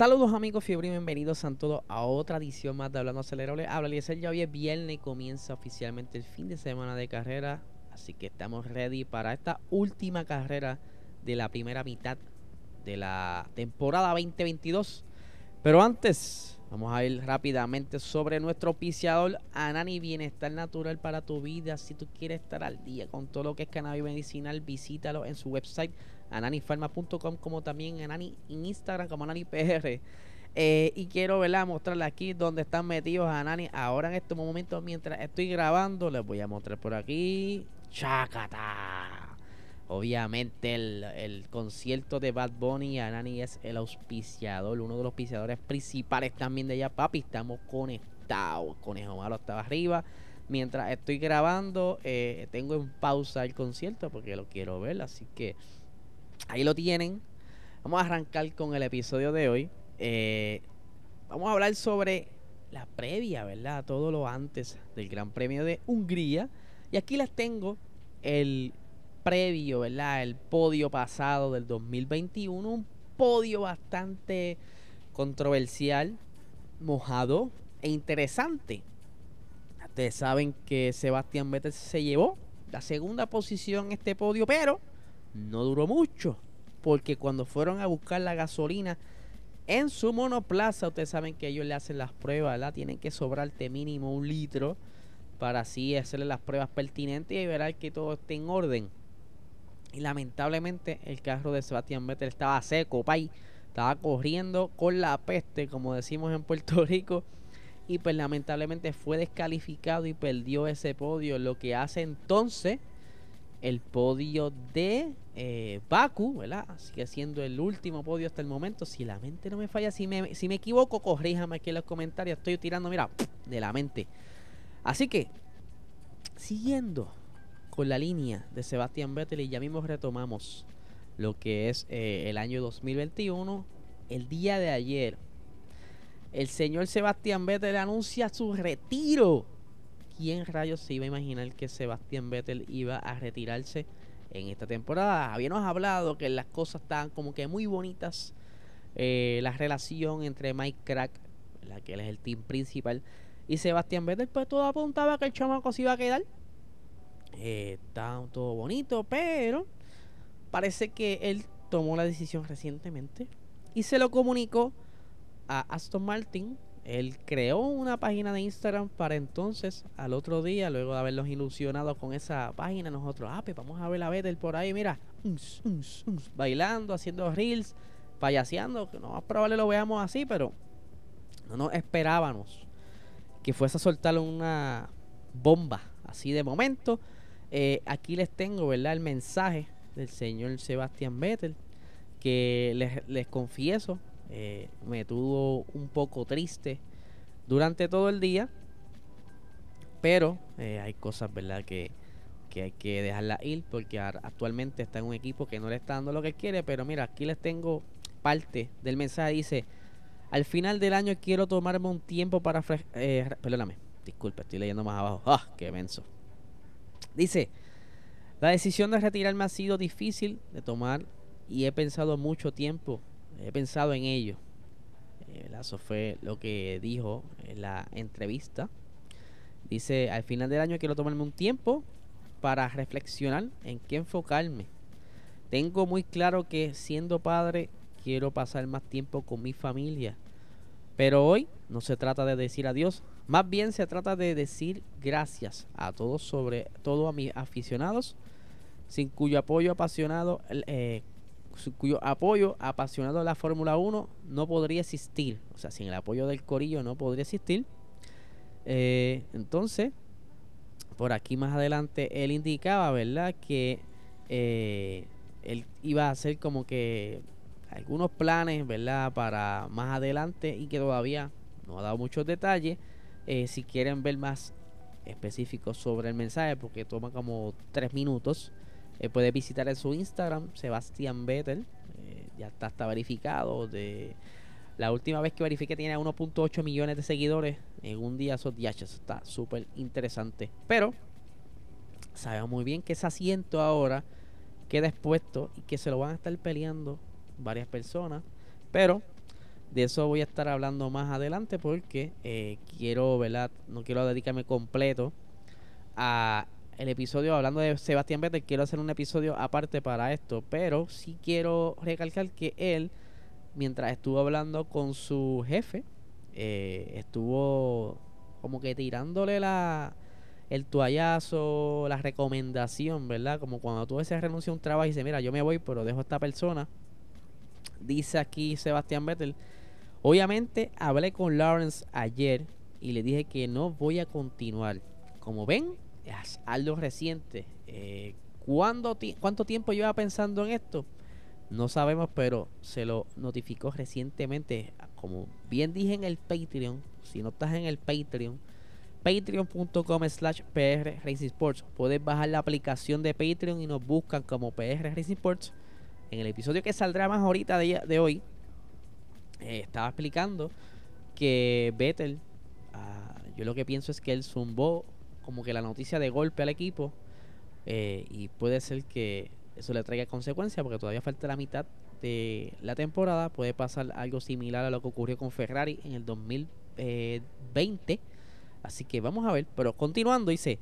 Saludos amigos fiebre y bienvenidos a todos a otra edición más de Hablando Acelerable. Habla Eliezer, ya hoy es viernes y comienza oficialmente el fin de semana de carrera. Así que estamos ready para esta última carrera de la primera mitad de la temporada 2022. Pero antes, vamos a ir rápidamente sobre nuestro auspiciador Anani Bienestar Natural para tu vida. Si tú quieres estar al día con todo lo que es cannabis medicinal, visítalo en su website ananifarma.com como también Anani en Instagram como AnaniPR. Eh, y quiero ¿verdad? mostrarle aquí donde están metidos Anani ahora en estos momentos mientras estoy grabando. Les voy a mostrar por aquí. Chacata. Obviamente el, concierto de Bad Bunny Anani es el auspiciador, uno de los auspiciadores principales también de allá. Papi, estamos conectados. Conejo Malo estaba arriba. Mientras estoy grabando, eh, tengo en pausa el concierto porque lo quiero ver. Así que Ahí lo tienen. Vamos a arrancar con el episodio de hoy. Eh, vamos a hablar sobre la previa, ¿verdad? Todo lo antes del Gran Premio de Hungría. Y aquí les tengo el previo, ¿verdad? El podio pasado del 2021. Un podio bastante controversial, mojado e interesante. Ustedes saben que Sebastián Vettel se llevó la segunda posición en este podio, pero no duró mucho, porque cuando fueron a buscar la gasolina en su monoplaza, ustedes saben que ellos le hacen las pruebas, ¿verdad? Tienen que sobrarte mínimo un litro para así hacerle las pruebas pertinentes y verán que todo esté en orden. Y lamentablemente el carro de Sebastián Vettel estaba seco, pay. Estaba corriendo con la peste, como decimos en Puerto Rico. Y pues lamentablemente fue descalificado y perdió ese podio. Lo que hace entonces el podio de eh, Baku, ¿verdad? Sigue siendo el último podio hasta el momento. Si la mente no me falla, si me, si me equivoco, corríjame aquí en los comentarios. Estoy tirando, mira, de la mente. Así que, siguiendo con la línea de Sebastián Vettel y ya mismo retomamos lo que es eh, el año 2021. El día de ayer, el señor Sebastián Vettel anuncia su retiro ¿quién rayos se iba a imaginar que Sebastián Vettel iba a retirarse en esta temporada? Habíamos hablado que las cosas estaban como que muy bonitas. Eh, la relación entre Mike Crack, la que él es el team principal, y Sebastián Vettel, pues todo apuntaba que el chamaco se iba a quedar. Eh, está todo bonito, pero parece que él tomó la decisión recientemente y se lo comunicó a Aston Martin él creó una página de Instagram para entonces, al otro día, luego de haberlos ilusionado con esa página, nosotros, ah, pues vamos a ver a Vettel por ahí, mira, bailando, haciendo reels, payaseando, que no más probable lo veamos así, pero no nos esperábamos que fuese a soltar una bomba así de momento. Eh, aquí les tengo, ¿verdad? El mensaje del señor Sebastián Vettel, que les, les confieso, eh, me tuvo un poco triste durante todo el día. Pero eh, hay cosas, ¿verdad? Que, que hay que dejarla ir porque actualmente está en un equipo que no le está dando lo que quiere. Pero mira, aquí les tengo parte del mensaje. Dice, al final del año quiero tomarme un tiempo para... Eh, perdóname, disculpe, estoy leyendo más abajo. ¡Ah, qué menso! Dice, la decisión de retirarme ha sido difícil de tomar y he pensado mucho tiempo he pensado en ello. Eh, eso fue lo que dijo en la entrevista. Dice, al final del año quiero tomarme un tiempo para reflexionar en qué enfocarme. Tengo muy claro que siendo padre quiero pasar más tiempo con mi familia. Pero hoy no se trata de decir adiós, más bien se trata de decir gracias a todos, sobre todo a mis aficionados, sin cuyo apoyo apasionado eh, cuyo apoyo apasionado de la Fórmula 1 no podría existir. O sea, sin el apoyo del Corillo no podría existir. Eh, entonces, por aquí más adelante, él indicaba, ¿verdad? Que eh, él iba a hacer como que algunos planes, ¿verdad? Para más adelante y que todavía no ha dado muchos detalles. Eh, si quieren ver más específicos sobre el mensaje, porque toma como tres minutos, eh, puede visitar en su Instagram, Sebastián Vettel. Eh, ya está, está verificado. De la última vez que verifiqué tiene 1.8 millones de seguidores en un día. Esos días está súper interesante. Pero sabemos muy bien que ese asiento ahora queda expuesto y que se lo van a estar peleando varias personas. Pero de eso voy a estar hablando más adelante porque eh, quiero, ¿verdad? No quiero dedicarme completo a el episodio hablando de Sebastián Vettel. Quiero hacer un episodio aparte para esto, pero sí quiero recalcar que él, mientras estuvo hablando con su jefe, eh, estuvo como que tirándole la el toallazo, la recomendación, ¿verdad? Como cuando tú se renuncia a un trabajo y dices, mira, yo me voy, pero dejo a esta persona. Dice aquí Sebastián Vettel Obviamente hablé con Lawrence ayer y le dije que no voy a continuar. Como ven, algo reciente. Eh, ¿Cuánto tiempo lleva pensando en esto? No sabemos, pero se lo notificó recientemente. Como bien dije en el Patreon, si no estás en el Patreon, patreon.com slash PR Racing Sports. Puedes bajar la aplicación de Patreon y nos buscan como PR Racing Sports. En el episodio que saldrá más ahorita de hoy, eh, estaba explicando que Vettel, ah, yo lo que pienso es que él zumbó como que la noticia de golpe al equipo eh, y puede ser que eso le traiga consecuencias porque todavía falta la mitad de la temporada. Puede pasar algo similar a lo que ocurrió con Ferrari en el 2020. Así que vamos a ver. Pero continuando, dice,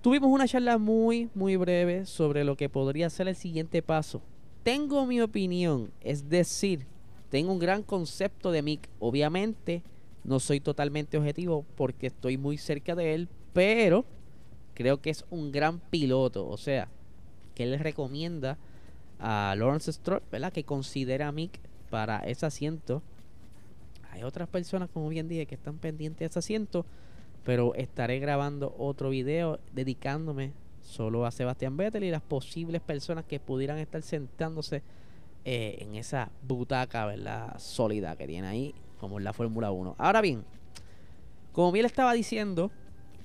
tuvimos una charla muy, muy breve sobre lo que podría ser el siguiente paso. Tengo mi opinión, es decir, tengo un gran concepto de Mick. Obviamente, no soy totalmente objetivo porque estoy muy cerca de él, pero creo que es un gran piloto. O sea, que él recomienda a Lawrence Stroll, ¿verdad? Que considera a Mick para ese asiento. Hay otras personas, como bien dije, que están pendientes de ese asiento, pero estaré grabando otro video dedicándome solo a Sebastián Vettel y las posibles personas que pudieran estar sentándose eh, en esa butaca, ¿verdad? Sólida que tiene ahí, como en la Fórmula 1. Ahora bien, como bien estaba diciendo,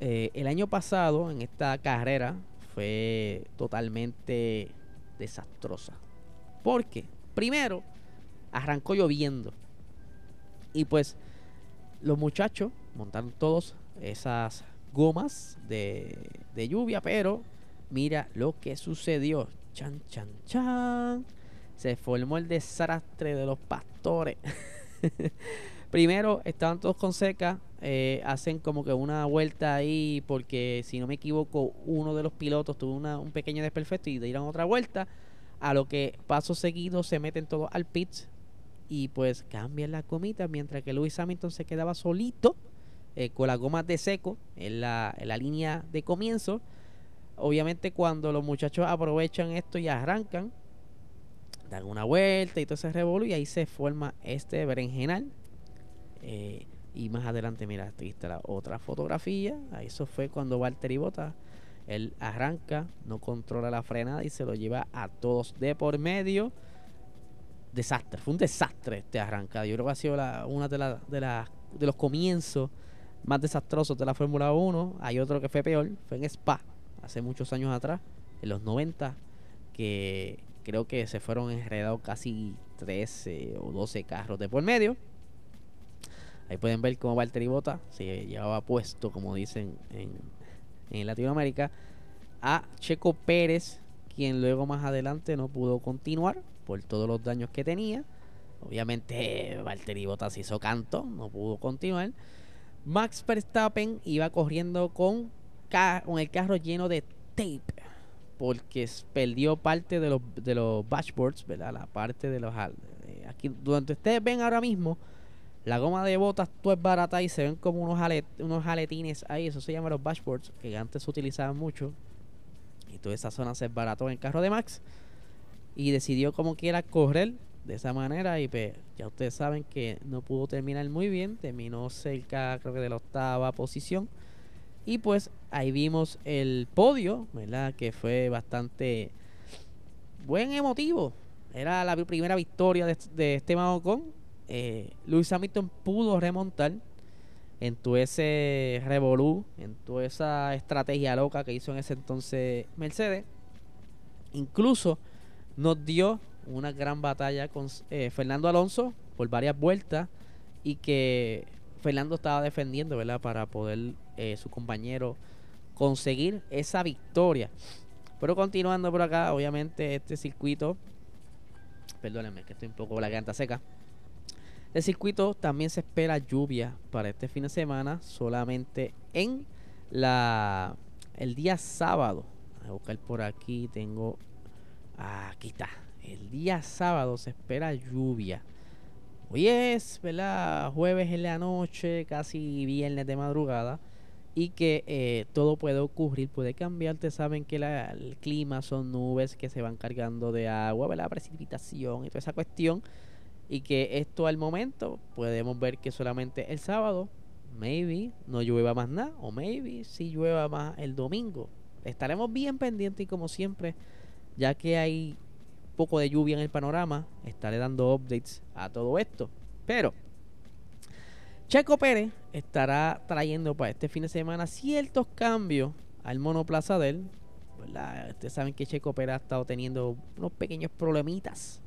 eh, el año pasado en esta carrera fue totalmente desastrosa. Porque, primero, arrancó lloviendo. Y pues los muchachos montaron todos esas gomas de, de lluvia, pero mira lo que sucedió. Chan, chan, chan se formó el desastre de los pastores. Primero estaban todos con seca, eh, hacen como que una vuelta ahí porque si no me equivoco uno de los pilotos tuvo un pequeño desperfecto y dieron otra vuelta, a lo que paso seguido se meten todos al pit y pues cambian la comita mientras que Lewis Hamilton se quedaba solito eh, con las gomas de seco en la, en la línea de comienzo. Obviamente cuando los muchachos aprovechan esto y arrancan, dan una vuelta y todo ese revolú y ahí se forma este berenjenal. Eh, y más adelante, mira, aquí está la otra fotografía. Eso fue cuando Valtteri Bota él arranca, no controla la frenada y se lo lleva a todos de por medio. Desastre, fue un desastre este arrancada. Yo creo que ha sido la, una de, la, de, la, de los comienzos más desastrosos de la Fórmula 1. Hay otro que fue peor, fue en Spa, hace muchos años atrás, en los 90, que creo que se fueron enredados casi 13 o 12 carros de por medio. Ahí pueden ver cómo Valtteri Bota se llevaba puesto, como dicen en, en Latinoamérica, a Checo Pérez, quien luego más adelante no pudo continuar por todos los daños que tenía. Obviamente Valtteri Bottas hizo canto, no pudo continuar. Max Verstappen iba corriendo con, el carro lleno de tape porque perdió parte de los, de los dashboards, ¿verdad? La parte de los... Eh, aquí, donde ustedes ven ahora mismo, la goma de botas todo es barata y se ven como unos, unos aletines ahí, eso se llama los dashboards, que antes se utilizaban mucho. Y toda esa zona se barató en el carro de Max. Y decidió como quiera correr de esa manera y pues, ya ustedes saben que no pudo terminar muy bien, terminó cerca creo que de la octava posición y pues ahí vimos el podio, ¿verdad? Que fue bastante buen emotivo. era la primera victoria de, de Esteban. Eh, Luis Hamilton pudo remontar en todo ese revolú, en toda esa estrategia loca que hizo en ese entonces Mercedes. Incluso nos dio una gran batalla con eh, Fernando Alonso por varias vueltas y que Fernando estaba defendiendo, ¿verdad? Para poder eh, su compañero conseguir esa victoria. Pero continuando por acá, obviamente este circuito, perdónenme que estoy un poco la garganta seca. El circuito también se espera lluvia para este fin de semana, solamente en la el día sábado. a buscar por aquí, tengo aquí está. El día sábado se espera lluvia. Hoy es, ¿verdad? Jueves en la noche, casi viernes de madrugada. Y que eh, todo puede ocurrir, puede cambiar. Ustedes saben que el clima son nubes que se van cargando de agua, ¿verdad? Precipitación y toda esa cuestión y que esto al momento podemos ver que solamente el sábado, maybe no llueva más nada, o maybe si llueva más el domingo. Estaremos bien pendientes y como siempre, ya que hay poco de lluvia en el panorama, estaré dando updates a todo esto. Pero Checo Pérez estará trayendo para este fin de semana ciertos cambios al monoplaza de él. Ustedes saben que Checo Pérez ha estado teniendo unos pequeños problemitas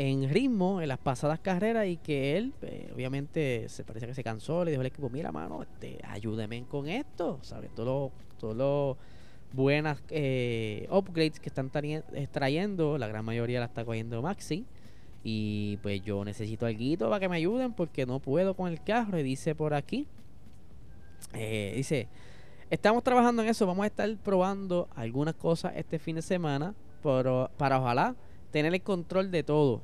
en ritmo en las pasadas carreras y que él, eh, obviamente, se parece que se cansó, le dijo al equipo, mira, mano, este, ayúdeme con esto, ¿sabes? Todos los buenas eh, upgrades que están trayendo, la gran mayoría la está cogiendo Maxi. Y pues yo necesito algo para que me ayuden porque no puedo con el carro. Y dice por aquí, eh, dice, estamos trabajando en eso, vamos a estar probando algunas cosas este fin de semana pero, para ojalá tener el control de todo.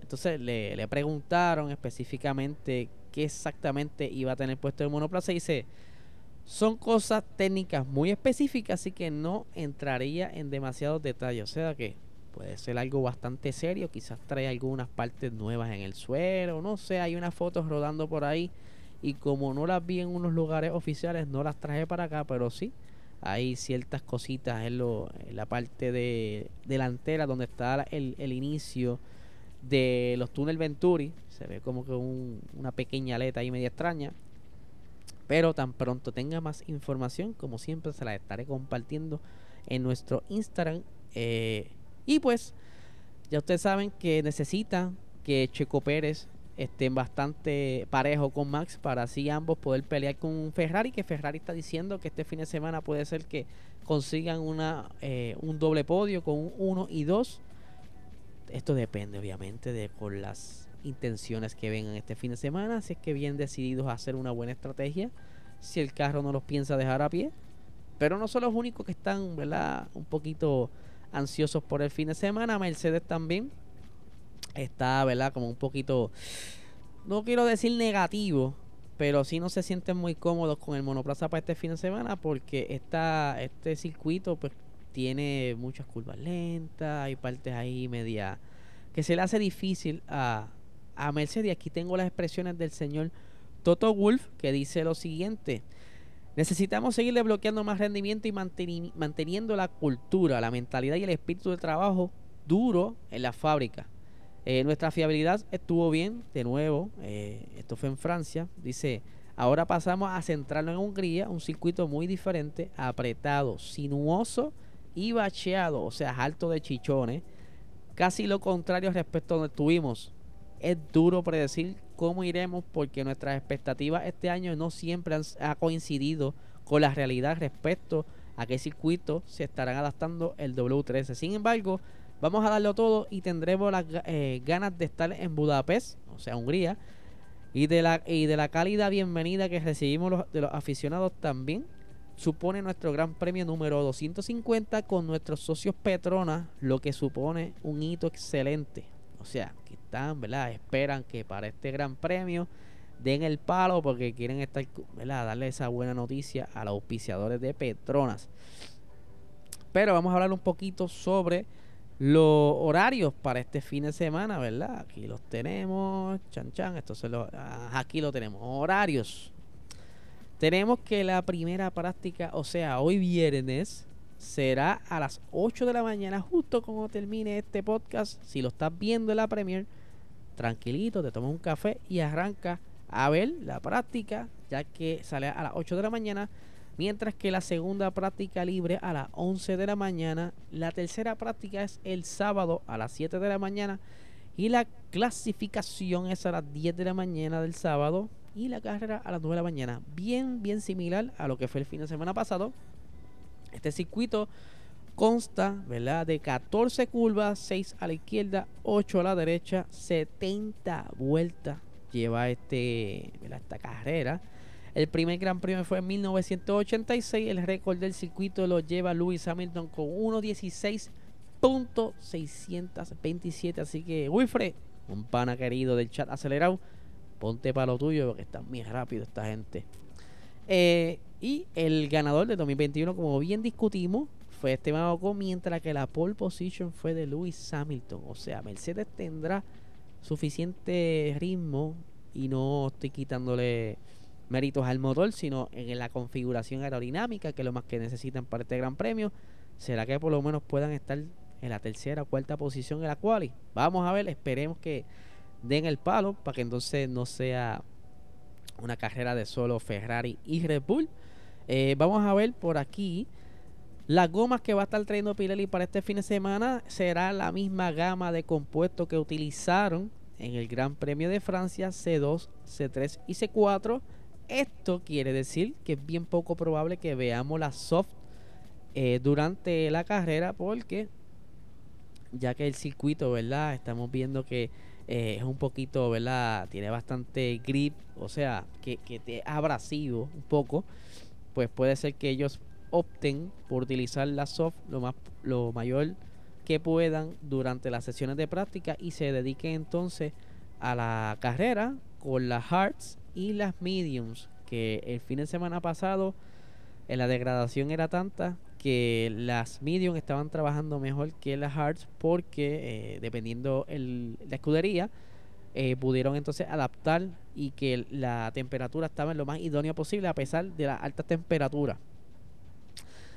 Entonces le, preguntaron específicamente qué exactamente iba a tener puesto el monoplaza y dice, son cosas técnicas muy específicas, así que no entraría en demasiados detalles. O sea que puede ser algo bastante serio, quizás trae algunas partes nuevas en el suelo, no sé, hay unas fotos rodando por ahí y como no las vi en unos lugares oficiales, no las traje para acá, pero sí, hay ciertas cositas en, la parte de delantera donde está el, el inicio de los túneles Venturi. Se ve como que una pequeña aleta ahí media extraña. Pero tan pronto tenga más información, como siempre, se la estaré compartiendo en nuestro Instagram. Eh, y pues, ya ustedes saben que necesitan que Checo Pérez estén bastante parejo con Max para así ambos poder pelear con Ferrari, que Ferrari está diciendo que este fin de semana puede ser que consigan una, eh, un doble podio con un 1 y 2. Esto depende obviamente de con las intenciones que vengan este fin de semana, si es que bien decididos a hacer una buena estrategia, si el carro no los piensa dejar a pie. Pero no son los únicos que están, ¿verdad? Un poquito ansiosos por el fin de semana. Mercedes también está, ¿verdad? Como un poquito, no quiero decir negativo, pero sí no se sienten muy cómodos con el monoplaza para este fin de semana porque este circuito pues tiene muchas curvas lentas, hay partes ahí media que se le hace difícil a, a Mercedes. Aquí tengo las expresiones del señor Toto Wolf que dice lo siguiente. Necesitamos seguir desbloqueando más rendimiento y manteniendo la cultura, la mentalidad y el espíritu de trabajo duro en la fábrica. Eh, nuestra fiabilidad estuvo bien, de nuevo, eh, esto fue en Francia, dice, ahora pasamos a centrarnos en Hungría, un circuito muy diferente, apretado, sinuoso y bacheado, o sea, alto de chichones, casi lo contrario respecto a donde estuvimos. Es duro predecir cómo iremos porque nuestras expectativas este año no siempre han, coincidido con la realidad respecto a qué circuito se estarán adaptando el W13. Sin embargo, Vamos a darlo todo y tendremos las eh, ganas de estar en Budapest, o sea, Hungría, y de la, y de la cálida bienvenida que recibimos de los aficionados también. Supone nuestro gran premio número 250 con nuestros socios Petronas, lo que supone un hito excelente. O sea, que están, ¿verdad? Esperan que para este gran premio den el palo porque quieren estar, ¿verdad? Darle esa buena noticia a los auspiciadores de Petronas. Pero vamos a hablar un poquito sobre los horarios para este fin de semana, ¿verdad? Aquí los tenemos, chan chan, esto se lo, ah, aquí lo tenemos, horarios. Tenemos que la primera práctica, o sea, hoy viernes, será a las 8 de la mañana, justo cuando termine este podcast. Si lo estás viendo en la Premier, tranquilito, te tomas un café y arranca a ver la práctica, ya que sale a las 8 de la mañana. Mientras que la segunda práctica libre a las 11 de la mañana. La tercera práctica es el sábado a las 7 de la mañana. Y la clasificación es a las 10 de la mañana del sábado. Y la carrera a las 9 de la mañana. Bien, bien similar a lo que fue el fin de semana pasado. Este circuito consta, ¿verdad? De 14 curvas, 6 a la izquierda, 8 a la derecha, 70 vueltas lleva este, esta carrera. El primer Gran Premio fue en 1986. El récord del circuito lo lleva Lewis Hamilton con 1.16.627. Así que, Wilfred, un pana querido del chat acelerado, ponte para lo tuyo porque está muy rápido esta gente. Eh, y el ganador de 2021, como bien discutimos, fue Esteban Ocon, mientras que la pole position fue de Lewis Hamilton. O sea, Mercedes tendrá suficiente ritmo y no estoy quitándole méritos al motor, sino en la configuración aerodinámica, que es lo más que necesitan para este Gran Premio. ¿Será que por lo menos puedan estar en la tercera o cuarta posición en la quali? Vamos a ver, esperemos que den el palo para que entonces no sea una carrera de solo Ferrari y Red Bull. Eh, vamos a ver por aquí. Las gomas que va a estar trayendo Pirelli para este fin de semana será la misma gama de compuestos que utilizaron en el Gran Premio de Francia C2, C3 y C4 esto quiere decir que es bien poco probable que veamos la soft eh, durante la carrera porque ya que el circuito, ¿verdad? Estamos viendo que eh, es un poquito, ¿verdad? Tiene bastante grip, o sea, que, que te abrasivo un poco, pues puede ser que ellos opten por utilizar la soft lo más lo mayor que puedan durante las sesiones de práctica y se dediquen entonces a la carrera con las hards y las mediums, que el fin de semana pasado en la degradación era tanta que las mediums estaban trabajando mejor que las hards porque eh, dependiendo el, la escudería eh, pudieron entonces adaptar y que la temperatura estaba en lo más idónea posible a pesar de la alta temperatura.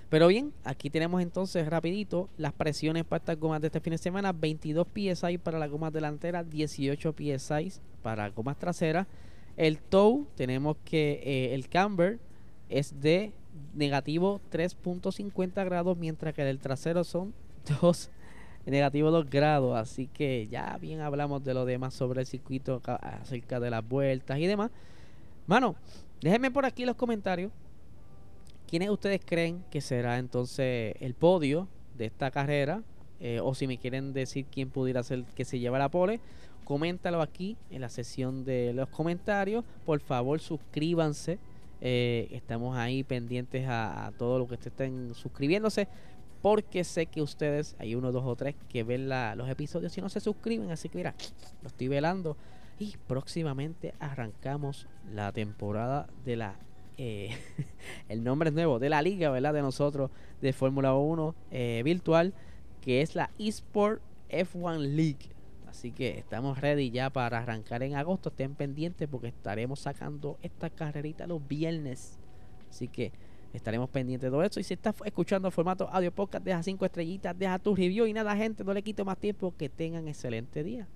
Pero bien, aquí tenemos entonces rapidito las presiones para estas gomas de este fin de semana. 22 PSI para las gomas delanteras, 18 PSI para gomas traseras. El tow, tenemos que eh, el camber es de negativo 3.50 grados, mientras que el trasero son 2 negativo 2 grados. Así que ya bien hablamos de lo demás sobre el circuito, acerca de las vueltas y demás. Mano, déjenme por aquí los comentarios. ¿Quiénes ustedes creen que será entonces el podio de esta carrera? Eh, o si me quieren decir quién pudiera ser que se lleva la pole coméntalo aquí en la sesión de los comentarios. Por favor, suscríbanse. Eh, estamos ahí pendientes a, todo lo que estén suscribiéndose. Porque sé que ustedes, hay uno, dos o tres que ven los episodios y no se suscriben. Así que mira, lo estoy velando. Y próximamente arrancamos la temporada de la eh, el nombre es nuevo, de la liga, ¿verdad? De nosotros, de Fórmula 1 eh, virtual, que es la eSport F1 League. Así que estamos ready ya para arrancar en agosto. Estén pendientes porque estaremos sacando esta carrerita los viernes. Así que estaremos pendientes de todo esto. Y si estás escuchando formato audio podcast, deja cinco estrellitas, deja tu review. Y nada, gente, no le quito más tiempo. Que tengan excelente día.